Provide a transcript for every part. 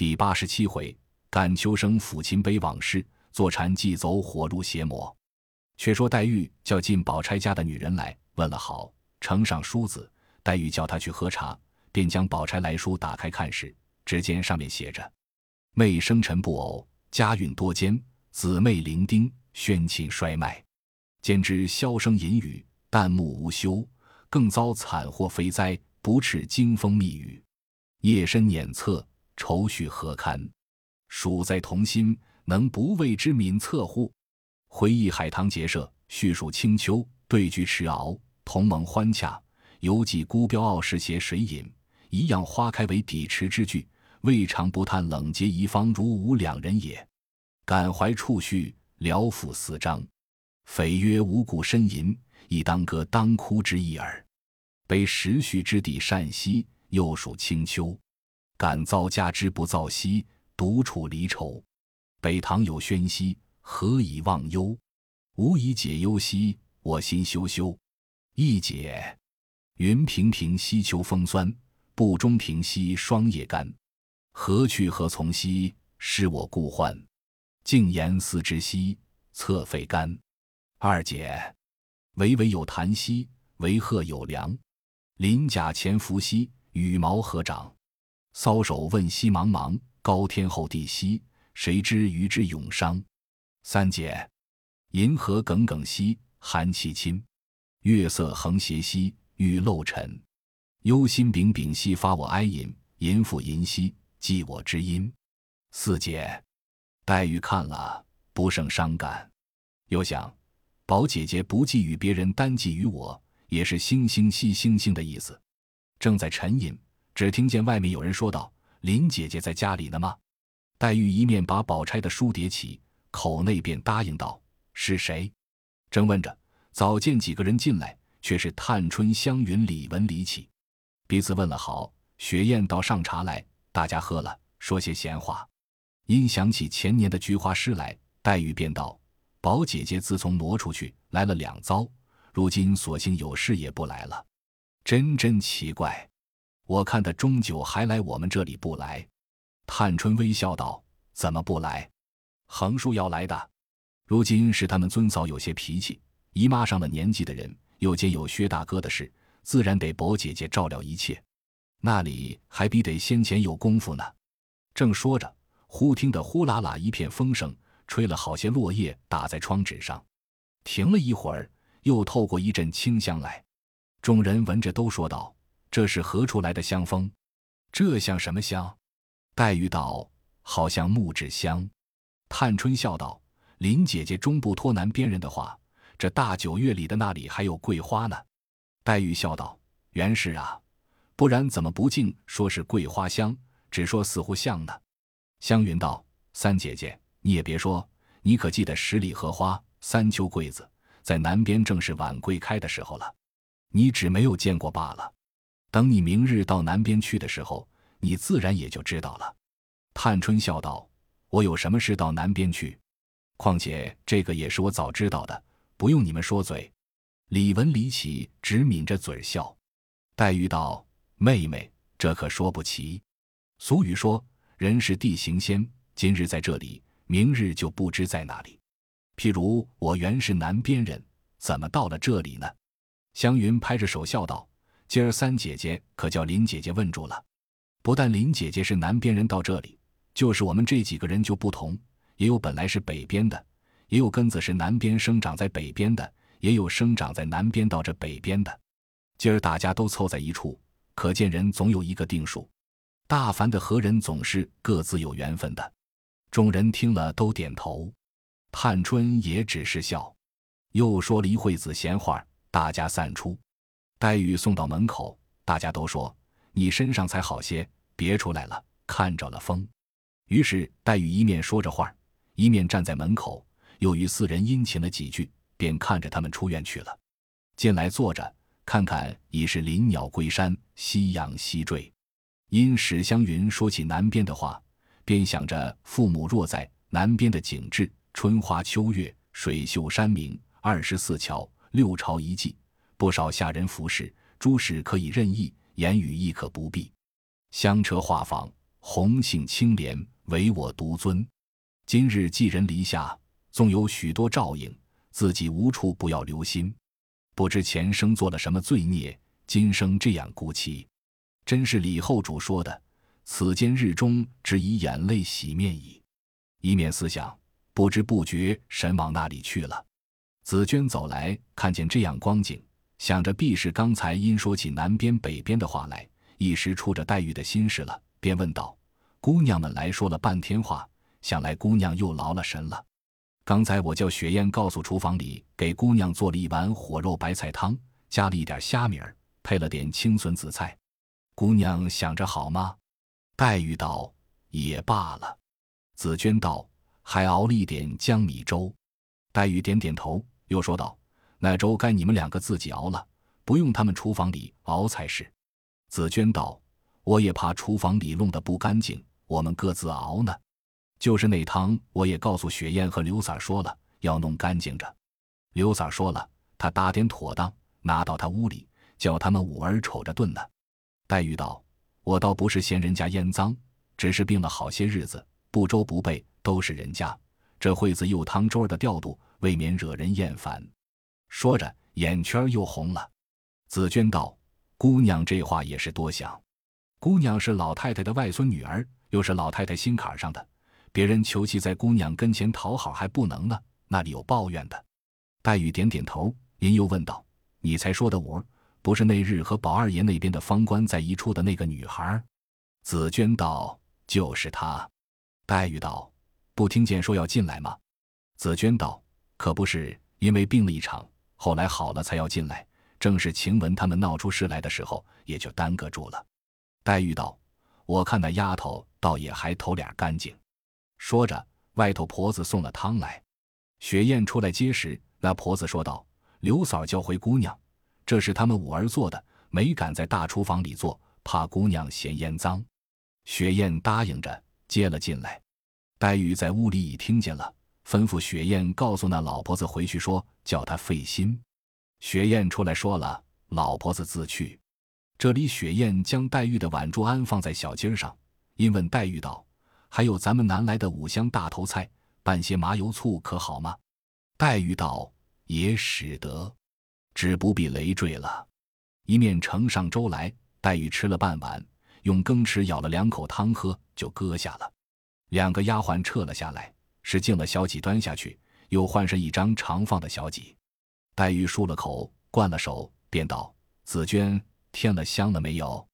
第八十七回，感秋生抚琴悲往事，坐禅即走火入邪魔。却说黛玉叫进宝钗家的女人来，问了好，呈上书子。黛玉叫她去喝茶，便将宝钗来书打开看时，只见上面写着：“妹生辰不偶，家运多艰；姊妹伶仃，宣琴衰迈。兼之箫声隐语，旦暮无休，更遭惨祸非灾，不啻惊风密雨。夜深辇侧，愁绪何堪？属在同心，能不为之敏测乎？”回忆海棠结社，叙述清秋，对句迟敖，同盟欢洽。犹记孤标傲世携水饮，一样花开为底池之句。未尝不叹冷结遗芳，如吾两人也。感怀触绪，聊赋四章。匪曰无故呻吟，亦当歌当哭之意耳。悲时序之地善兮，又属清秋。感遭家之不造兮，独处离愁。北堂有喧兮，何以忘忧？吾以解忧兮，我心羞羞。一解。云平平兮秋风酸，不中庭兮霜叶干。何去何从兮，是我故欢。静言思之兮，侧肺肝。二姐，巍巍有檀兮，为鹤有梁。鳞甲潜伏兮，羽毛何长？搔首问兮茫茫，高天厚地兮，谁知鱼之永伤？三姐，银河耿耿兮，寒气侵。月色横斜兮。欲漏沉，忧心秉秉兮发我哀吟，吟复吟兮寄我知音。四姐，黛玉看了不胜伤感，又想宝姐姐不寄与别人，单寄于我，也是星星惜星星的意思。正在沉吟，只听见外面有人说道：“林姐姐在家里呢吗？”黛玉一面把宝钗的书叠起，口内便答应道：“是谁？”正问着，早见几个人进来。却是探春、湘云、李文、李绮，彼此问了好。雪雁倒上茶来，大家喝了，说些闲话。因想起前年的菊花诗来，黛玉便道：“宝姐姐自从挪出去，来了两遭，如今索性有事也不来了，真真奇怪。我看他终究还来我们这里不来。”探春微笑道：“怎么不来？横竖要来的。如今是他们尊嫂有些脾气，姨妈上了年纪的人。”又兼有薛大哥的事，自然得宝姐姐照料一切，那里还比得先前有功夫呢。正说着，忽听得呼啦啦一片风声，吹了好些落叶打在窗纸上，停了一会儿，又透过一阵清香来。众人闻着都说道：“这是何处来的香风？这像什么香？”黛玉道：“好像木质香。”探春笑道：“林姐姐终不托南边人的话。”这大九月里的那里还有桂花呢，黛玉笑道：“原是啊，不然怎么不净说是桂花香，只说似乎像呢？”湘云道：“三姐姐，你也别说，你可记得十里荷花、三秋桂子，在南边正是晚桂开的时候了，你只没有见过罢了。等你明日到南边去的时候，你自然也就知道了。”探春笑道：“我有什么事到南边去？况且这个也是我早知道的。”不用你们说嘴，李文、李启只抿着嘴笑。黛玉道：“妹妹，这可说不齐。俗语说，人是地形仙，今日在这里，明日就不知在哪里。譬如我原是南边人，怎么到了这里呢？”湘云拍着手笑道：“今儿三姐姐可叫林姐姐问住了。不但林姐姐是南边人到这里，就是我们这几个人就不同，也有本来是北边的。”也有根子是南边生长在北边的，也有生长在南边到这北边的。今儿大家都凑在一处，可见人总有一个定数。大凡的和人总是各自有缘分的。众人听了都点头，探春也只是笑，又说了一会子闲话，大家散出。黛玉送到门口，大家都说：“你身上才好些，别出来了，看着了风。”于是黛玉一面说着话，一面站在门口。又与四人殷勤了几句，便看着他们出院去了。进来坐着，看看已是林鸟归山，夕阳西坠。因史湘云说起南边的话，便想着父母若在南边的景致，春花秋月，水秀山明，二十四桥，六朝遗迹，不少下人服侍，诸事可以任意，言语亦可不必。香车画舫，红杏清莲，唯我独尊。今日寄人篱下，纵有许多照应，自己无处不要留心。不知前生做了什么罪孽，今生这样孤凄。真是李后主说的：“此间日中，只以眼泪洗面矣。”一面思想，不知不觉神往那里去了。紫娟走来，看见这样光景，想着必是刚才因说起南边北边的话来，一时出着黛玉的心事了，便问道：“姑娘们来说了半天话，想来姑娘又劳了神了。刚才我叫雪雁告诉厨房里，给姑娘做了一碗火肉白菜汤，加了一点虾米儿，配了点青笋紫菜。姑娘想着好吗？”黛玉道：“也罢了。”紫娟道：“还熬了一点江米粥。”黛玉点点头，又说道：“那粥该你们两个自己熬了，不用他们厨房里熬才是。”紫娟道：“我也怕厨房里弄得不干净，我们各自熬呢。就是那汤，我也告诉雪雁和刘三说了，要弄干净着。刘三说了，他打点妥当，拿到他屋里，叫他们五儿瞅着炖呢。”黛玉道：“我倒不是嫌人家腌脏，只是病了好些日子。”不粥不备都是人家，这会子又汤粥的调度，未免惹人厌烦。说着，眼圈又红了。紫娟道：“姑娘这话也是多想。姑娘是老太太的外孙女儿，又是老太太心坎上的，别人求其在姑娘跟前讨好还不能呢，那里有抱怨的？”黛玉点点头，您又问道：“你才说的我，不是那日和宝二爷那边的方官在一处的那个女孩？”紫娟道：“就是她。”黛玉道：“不听见说要进来吗？”紫娟道：“可不是，因为病了一场，后来好了才要进来。正是晴雯他们闹出事来的时候，也就耽搁住了。”黛玉道：“我看那丫头倒也还头脸干净。”说着，外头婆子送了汤来。雪雁出来接时，那婆子说道：“刘嫂叫回姑娘，这是他们五儿做的，没敢在大厨房里做，怕姑娘嫌烟脏。”雪雁答应着。接了进来，黛玉在屋里已听见了，吩咐雪雁告诉那老婆子回去说，叫她费心。雪雁出来说了，老婆子自去。这里雪雁将黛玉的碗珠安放在小鸡上，因问黛玉道：“还有咱们南来的五香大头菜，拌些麻油醋可好吗？”黛玉道：“也使得，只不必累赘了。”一面盛上粥来，黛玉吃了半碗。用羹匙舀了两口汤喝，就搁下了。两个丫鬟撤了下来，是敬了小几端下去，又换上一张长放的小几。黛玉漱了口，灌了手，便道：“紫娟添了香了没有？”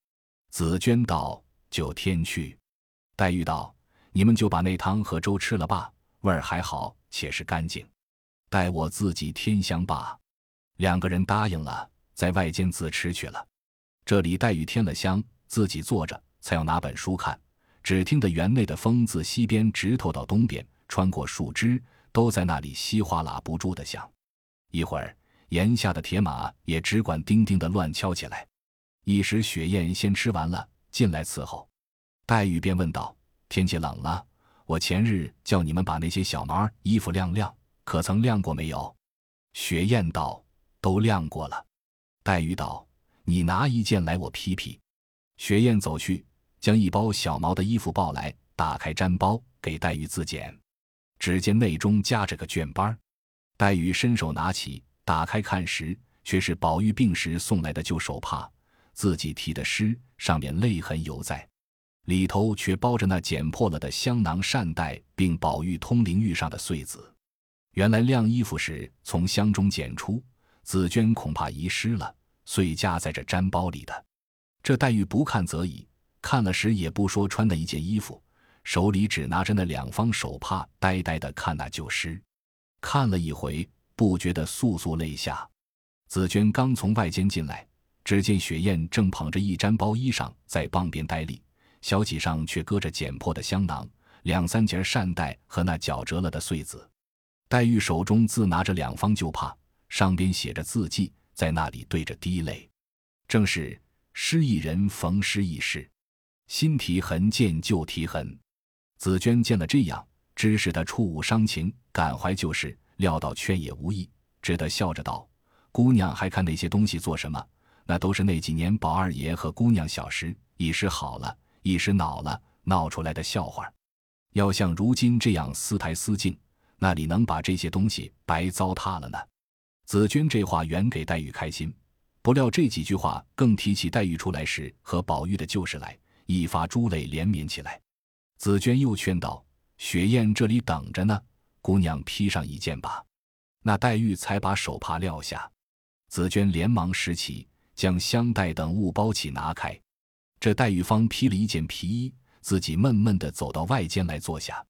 紫娟道：“就添去。”黛玉道：“你们就把那汤和粥吃了吧，味儿还好，且是干净。待我自己添香罢。”两个人答应了，在外间自吃去了。这里黛玉添了香。自己坐着，才要拿本书看，只听得园内的风自西边直透到东边，穿过树枝，都在那里稀哗啦不住的响。一会儿，檐下的铁马也只管叮叮的乱敲起来。一时，雪雁先吃完了，进来伺候。黛玉便问道：“天气冷了，我前日叫你们把那些小毛衣服晾晾，可曾晾过没有？”雪雁道：“都晾过了。”黛玉道：“你拿一件来，我披披。”雪雁走去，将一包小毛的衣服抱来，打开毡包，给黛玉自检。只见内中夹着个绢包黛玉伸手拿起，打开看时，却是宝玉病时送来的旧手帕，自己提的诗，上面泪痕犹在，里头却包着那剪破了的香囊扇袋，并宝玉通灵玉上的穗子。原来晾衣服时从箱中捡出，紫鹃恐怕遗失了，遂夹在这毡包里的。这黛玉不看则已，看了时也不说穿的一件衣服，手里只拿着那两方手帕，呆呆的看那旧诗，看了一回，不觉得簌簌泪下。紫鹃刚从外间进来，只见雪雁正捧着一毡包衣裳在傍边呆立，小几上却搁着剪破的香囊，两三截扇带和那绞折了的穗子。黛玉手中自拿着两方旧帕，上边写着字迹，在那里对着滴泪，正是。失意人逢失意事，新题痕见旧题痕。紫娟见了这样，知是他触物伤情，感怀旧事，料到劝也无益，只得笑着道：“姑娘还看那些东西做什么？那都是那几年宝二爷和姑娘小时，一时好了，一时恼了，闹出来的笑话。要像如今这样私台私敬，那里能把这些东西白糟蹋了呢？紫娟这话原给黛玉开心，不料这几句话更提起黛玉出来时和宝玉的旧事来，一发珠泪连绵起来。紫娟又劝道：“雪雁这里等着呢，姑娘披上一件吧。”那黛玉才把手帕撂下。紫娟连忙拾起，将香袋等物包起拿开。这黛玉方披了一件皮衣，自己闷闷地走到外间来坐下。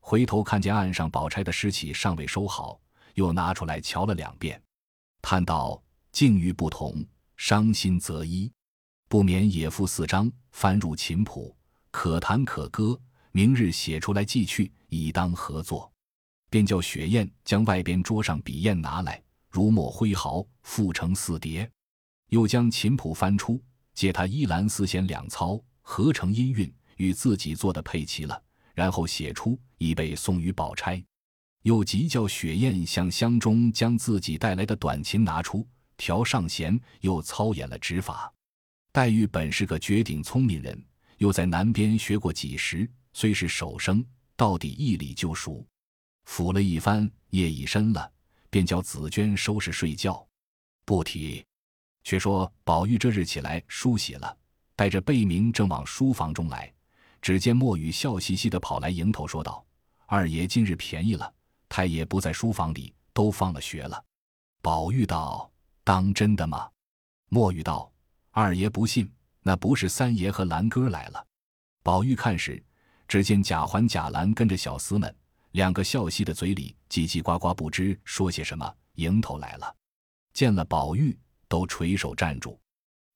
回头看见案上宝钗的尸体尚未收好，又拿出来瞧了两遍，叹道：“境遇不同，伤心则一，不免也付四张，翻入琴谱，可弹可歌。明日写出来寄去，以当合作。”便叫雪雁将外边桌上笔砚拿来，如墨挥毫，复成四叠。又将琴谱翻出，借他一蓝丝弦两操，合成音韵，与自己做的配齐了。然后写出，以备送与宝钗。又急叫雪雁向箱中将自己带来的短琴拿出，调上弦，又操演了指法。黛玉本是个绝顶聪明人，又在南边学过几时，虽是手生，到底一理就熟。抚了一番，夜已深了，便叫紫娟收拾睡觉。不提，却说宝玉这日起来梳洗了，带着贝明正往书房中来。只见墨雨笑嘻嘻的跑来迎头说道：“二爷今日便宜了，太爷不在书房里，都放了学了。”宝玉道：“当真的吗？”墨雨道：“二爷不信，那不是三爷和兰哥来了。”宝玉看时，只见贾环、贾兰跟着小厮们，两个笑嘻的嘴里叽叽呱呱，不知说些什么，迎头来了。见了宝玉，都垂手站住。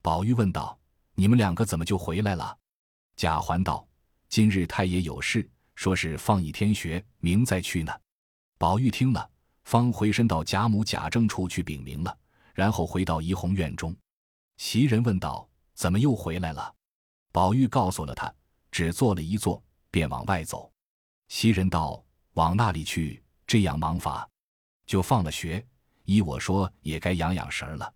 宝玉问道：“你们两个怎么就回来了？”贾环道。今日太爷有事，说是放一天学，明再去呢。宝玉听了，方回身到贾母、贾政处去禀明了，然后回到怡红院中。袭人问道：“怎么又回来了？”宝玉告诉了他，只坐了一坐，便往外走。袭人道：“往那里去？这样忙法，就放了学。依我说，也该养养神了。”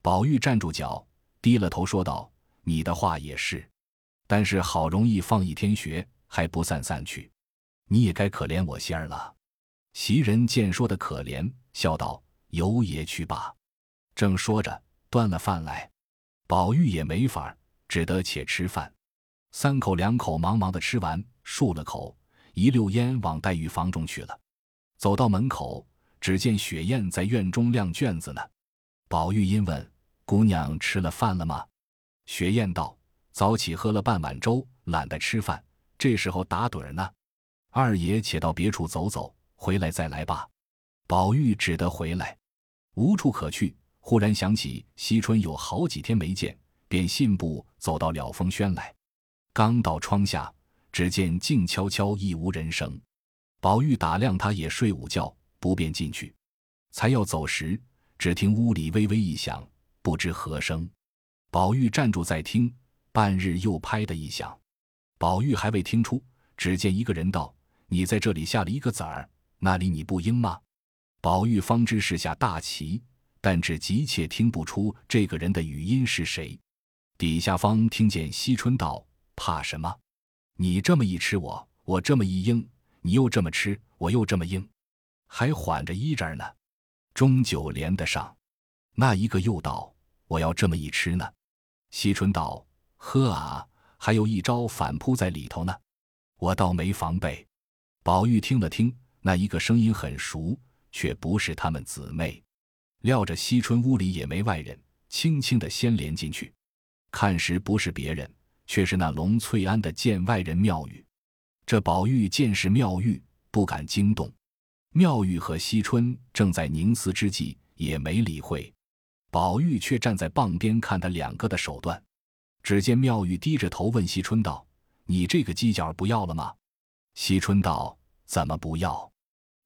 宝玉站住脚，低了头说道：“你的话也是。”但是好容易放一天学，还不散散去，你也该可怜我仙儿了。袭人见说的可怜，笑道：“由爷去吧。”正说着，端了饭来，宝玉也没法儿，只得且吃饭。三口两口忙忙的吃完，漱了口，一溜烟往黛玉房中去了。走到门口，只见雪雁在院中晾卷子呢。宝玉因问：“姑娘吃了饭了吗？”雪雁道。早起喝了半碗粥，懒得吃饭，这时候打盹呢。二爷且到别处走走，回来再来吧。宝玉只得回来，无处可去。忽然想起惜春有好几天没见，便信步走到了风轩来。刚到窗下，只见静悄悄，亦无人声。宝玉打量他也睡午觉，不便进去。才要走时，只听屋里微微一响，不知何声。宝玉站住再听。半日又拍的一响，宝玉还未听出，只见一个人道：“你在这里下了一个子儿，那里你不应吗？”宝玉方知是下大棋，但只急切听不出这个人的语音是谁。底下方听见惜春道：“怕什么？你这么一吃我，我这么一应，你又这么吃，我又这么应，还缓着一阵呢，终究连得上。”那一个又道：“我要这么一吃呢。”惜春道。呵啊，还有一招反扑在里头呢，我倒没防备。宝玉听了听，那一个声音很熟，却不是他们姊妹。料着惜春屋里也没外人，轻轻的先连进去，看时不是别人，却是那龙翠庵的见外人妙玉。这宝玉见是妙玉，不敢惊动。妙玉和惜春正在凝思之际，也没理会。宝玉却站在傍边看他两个的手段。只见妙玉低着头问惜春道：“你这个犄角不要了吗？”惜春道：“怎么不要？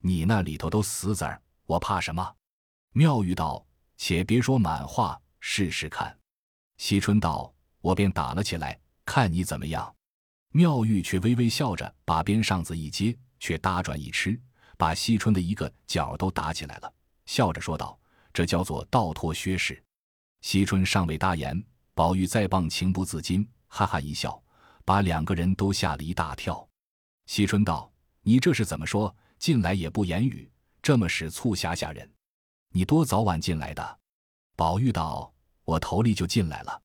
你那里头都死子儿，我怕什么？”妙玉道：“且别说满话，试试看。”惜春道：“我便打了起来，看你怎么样。”妙玉却微微笑着，把边上子一接，却搭转一吃，把惜春的一个角都打起来了，笑着说道：“这叫做倒脱靴式。”惜春尚未答言。宝玉再棒情不自禁，哈哈一笑，把两个人都吓了一大跳。惜春道：“你这是怎么说？进来也不言语，这么使促吓吓人。你多早晚进来的？”宝玉道：“我头里就进来了，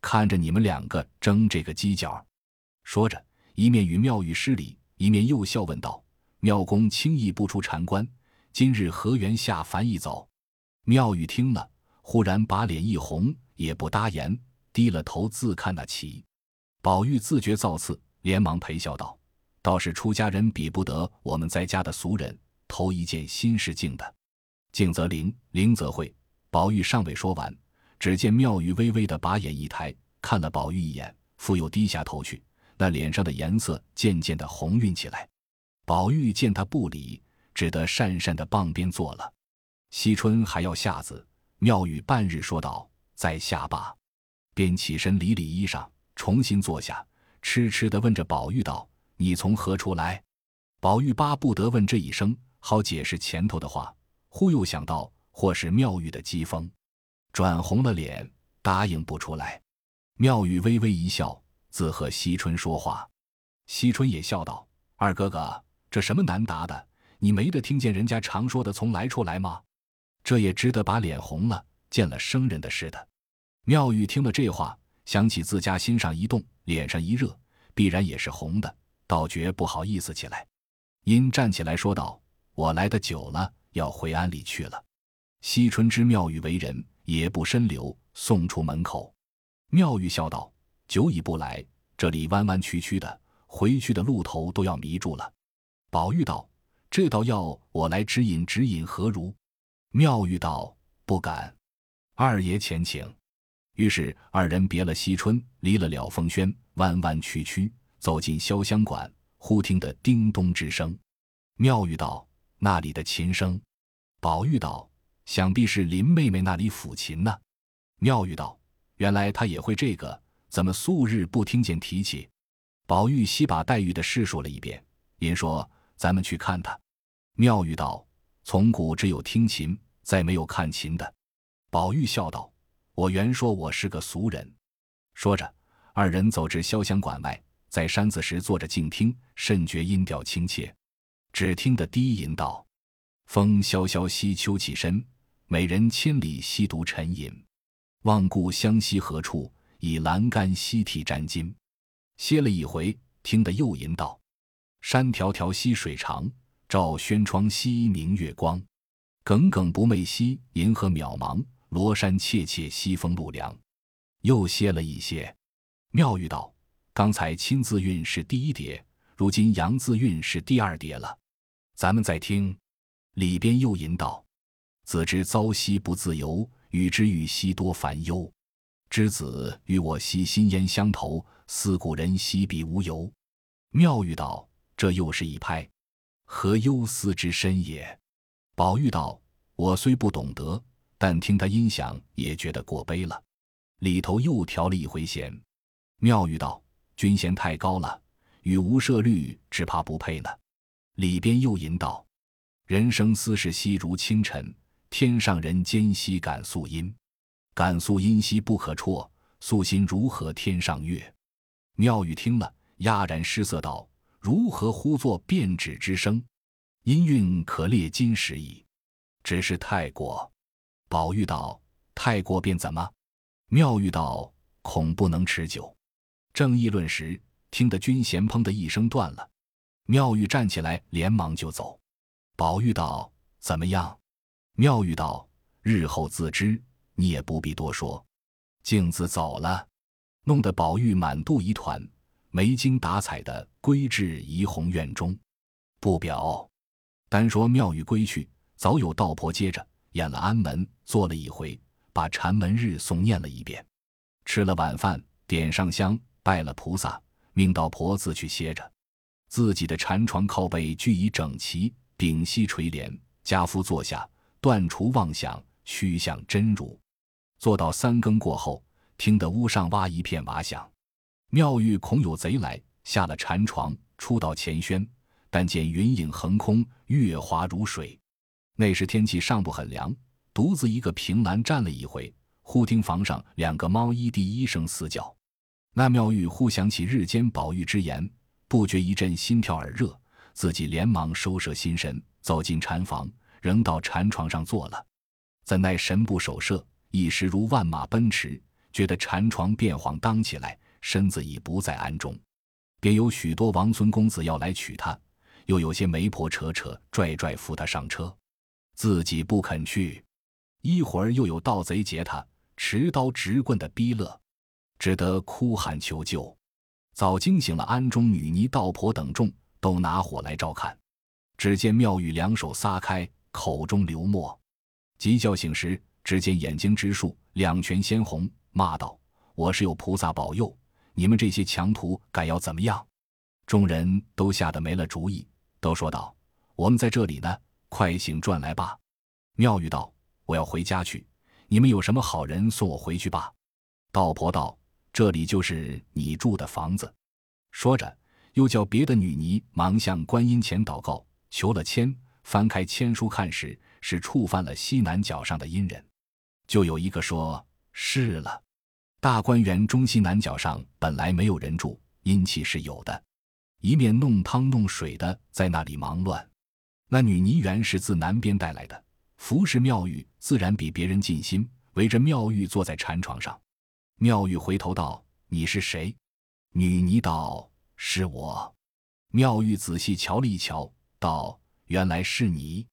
看着你们两个争这个犄角。”说着，一面与妙玉施礼，一面又笑问道：“妙公轻易不出禅关，今日何缘下凡一走？”妙玉听了，忽然把脸一红，也不答言，低了头自看那棋。宝玉自觉造次，连忙陪笑道：“倒是出家人比不得我们在家的俗人，头一件心是静的，静则灵，灵则慧。”宝玉尚未说完，只见妙玉微微的把眼一抬，看了宝玉一眼，复又低下头去，那脸上的颜色渐渐的红晕起来。宝玉见他不理，只得讪讪的傍边坐了。惜春还要下子，妙玉半日说道：“再下罢。”便起身理理衣裳，重新坐下，痴痴的问着宝玉道：“你从何处来？”宝玉巴不得问这一声，好解释前头的话，忽又想到或是妙玉的讥讽，转红了脸，答应不出来。妙玉微微一笑，自和惜春说话。惜春也笑道：“二哥哥，这什么难答的？你没得听见人家常说的‘从来处来’吗？”这也值得把脸红了，见了生人的似的。妙玉听了这话，想起自家心上一动，脸上一热，必然也是红的，倒觉不好意思起来，因站起来说道：“我来的久了，要回庵里去了。”惜春知妙玉为人，也不深留，送出门口。妙玉笑道：“久已不来，这里弯弯曲曲的，回去的路头都要迷住了。”宝玉道：“这倒要我来指引指引，何如？”妙玉道：“不敢，二爷前请。”于是二人别了惜春，离了了凤轩，弯弯曲曲走进潇湘馆，忽听得叮咚之声。妙玉道：“那里的琴声？”宝玉道：“想必是林妹妹那里抚琴呢。”妙玉道：“原来她也会这个，怎么素日不听见提起？”宝玉细把黛玉的事说了一遍，因说：“咱们去看她。”妙玉道：“从古只有听琴。”再没有看琴的，宝玉笑道：“我原说我是个俗人。”说着，二人走至潇湘馆外，在山子时坐着静听，甚觉音调亲切。只听得低吟道：“风萧萧兮秋起身，美人千里兮独沉吟。望故乡兮何处？以栏杆兮涕沾巾。”歇了一回，听得又吟道：“山迢迢兮水长，照轩窗兮明月光。”耿耿不寐兮银河渺茫，罗衫切切兮风露凉。又歇了一些，妙玉道：“刚才亲自韵是第一叠，如今阳字韵是第二叠了。咱们再听，里边又吟道：‘子之遭兮不自由，与之与兮多烦忧。之子与我兮心焉相投，思故人兮彼无由。’妙玉道：‘这又是一拍，何忧思之深也？’”宝玉道：“我虽不懂得，但听他音响，也觉得过悲了。里头又调了一回弦。”妙玉道：“君弦太高了，与无赦律只怕不配呢。”里边又吟道：“人生思事兮如清晨，天上人间兮感素音。感素音兮不可辍，素心如何天上月？”妙玉听了，哑然失色道：“如何呼作变指之声？”音韵可列金石矣，只是太过。宝玉道：“太过便怎么？”妙玉道：“恐不能持久。”正议论时，听得军弦砰的一声断了。妙玉站起来，连忙就走。宝玉道：“怎么样？”妙玉道：“日后自知，你也不必多说。”镜子走了，弄得宝玉满肚疑团，没精打采的归至怡红院中，不表。单说妙玉归去，早有道婆接着演了安门，坐了一回，把禅门日诵念了一遍，吃了晚饭，点上香，拜了菩萨，命道婆自去歇着。自己的禅床靠背俱已整齐，屏息垂帘，家夫坐下，断除妄想，趋向真如。坐到三更过后，听得屋上挖一片瓦响，妙玉恐有贼来，下了禅床，出到前轩。但见云影横空，月华如水。那时天气尚不很凉，独自一个凭栏站了一回，忽听房上两个猫一第一声嘶叫，那妙玉忽想起日间宝玉之言，不觉一阵心跳耳热，自己连忙收摄心神，走进禅房，仍到禅床上坐了。怎奈神不守舍，一时如万马奔驰，觉得禅床变晃荡起来，身子已不在庵中，便有许多王孙公子要来娶她，又有些媒婆扯扯拽拽扶她上车，自己不肯去。一会儿又有盗贼劫他，持刀执棍的逼勒，只得哭喊求救。早惊醒了庵中女尼、道婆等众，都拿火来照看。只见妙玉两手撒开，口中流沫。急叫醒时，只见眼睛直竖，两拳鲜红，骂道：“我是有菩萨保佑，你们这些强徒敢要怎么样？”众人都吓得没了主意，都说道：“我们在这里呢，快醒转来吧。”妙玉道。我要回家去，你们有什么好人送我回去吧。道婆道：“这里就是你住的房子。”说着，又叫别的女尼忙向观音前祷告，求了签。翻开签书看时，是触犯了西南角上的阴人。就有一个说：“是了，大观园中西南角上本来没有人住，阴气是有的。一面弄汤弄水的在那里忙乱。那女尼原是自南边带来的。”服侍妙玉，自然比别人尽心。围着妙玉坐在禅床上，妙玉回头道：“你是谁？”女尼道：“是我。”妙玉仔细瞧了一瞧，道：“原来是你。”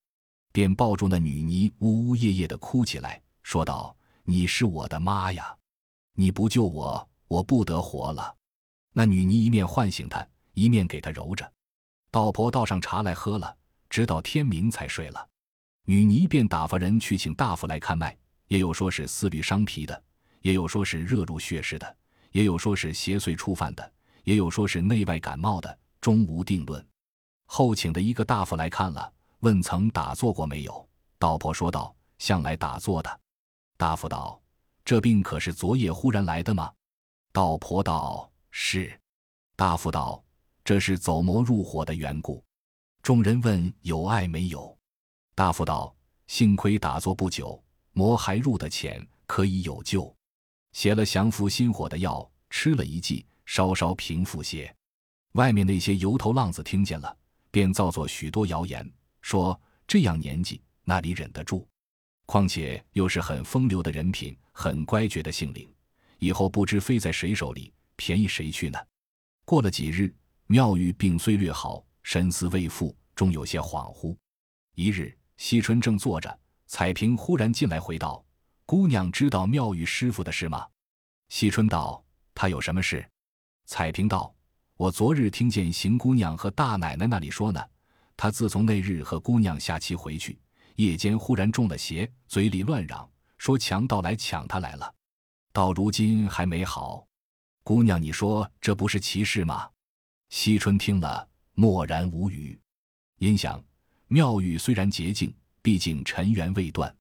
便抱住那女尼，呜呜咽咽的哭起来，说道：“你是我的妈呀！你不救我，我不得活了。”那女尼一面唤醒他，一面给他揉着。道婆倒上茶来喝了，直到天明才睡了。女尼便打发人去请大夫来看脉，也有说是思虑伤脾的，也有说是热入血湿的，也有说是邪祟触犯的，也有说是内外感冒的，终无定论。后请的一个大夫来看了，问曾打坐过没有？道婆说道：“向来打坐的。”大夫道：“这病可是昨夜忽然来的吗？”道婆道：“是。”大夫道：“这是走魔入火的缘故。”众人问有碍没有？大夫道：“幸亏打坐不久，魔还入得浅，可以有救。写了降服心火的药，吃了一剂，稍稍平复些。外面那些油头浪子听见了，便造作许多谣言，说这样年纪哪里忍得住？况且又是很风流的人品，很乖觉的性灵，以后不知飞在谁手里，便宜谁去呢？”过了几日，妙玉病虽略好，神思未复，终有些恍惚。一日。惜春正坐着，彩萍忽然进来回道：“姑娘知道妙玉师傅的事吗？”惜春道：“他有什么事？”彩萍道：“我昨日听见邢姑娘和大奶奶那里说呢。她自从那日和姑娘下棋回去，夜间忽然中了邪，嘴里乱嚷，说强盗来抢她来了，到如今还没好。姑娘，你说这不是奇事吗？”惜春听了，默然无语，因想。妙玉虽然洁净，毕竟尘缘未断。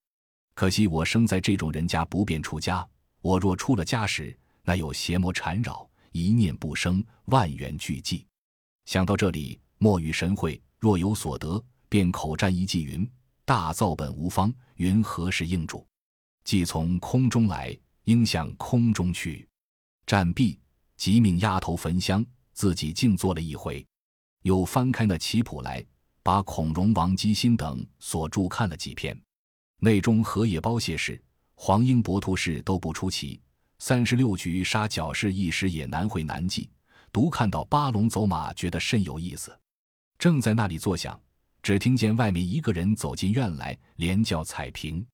可惜我生在这种人家，不便出家。我若出了家时，那有邪魔缠绕，一念不生，万缘俱寂。想到这里，莫与神会，若有所得，便口占一偈云：“大造本无方，云何时应主？既从空中来，应向空中去。”战毕，即命丫头焚香，自己静坐了一回，又翻开那棋谱来。把孔融、王基辛等所著看了几篇，内中河野包谢氏、黄英博图氏都不出奇。三十六局杀角氏一时也难会难记。独看到八龙走马，觉得甚有意思。正在那里坐想，只听见外面一个人走进院来，连叫彩萍。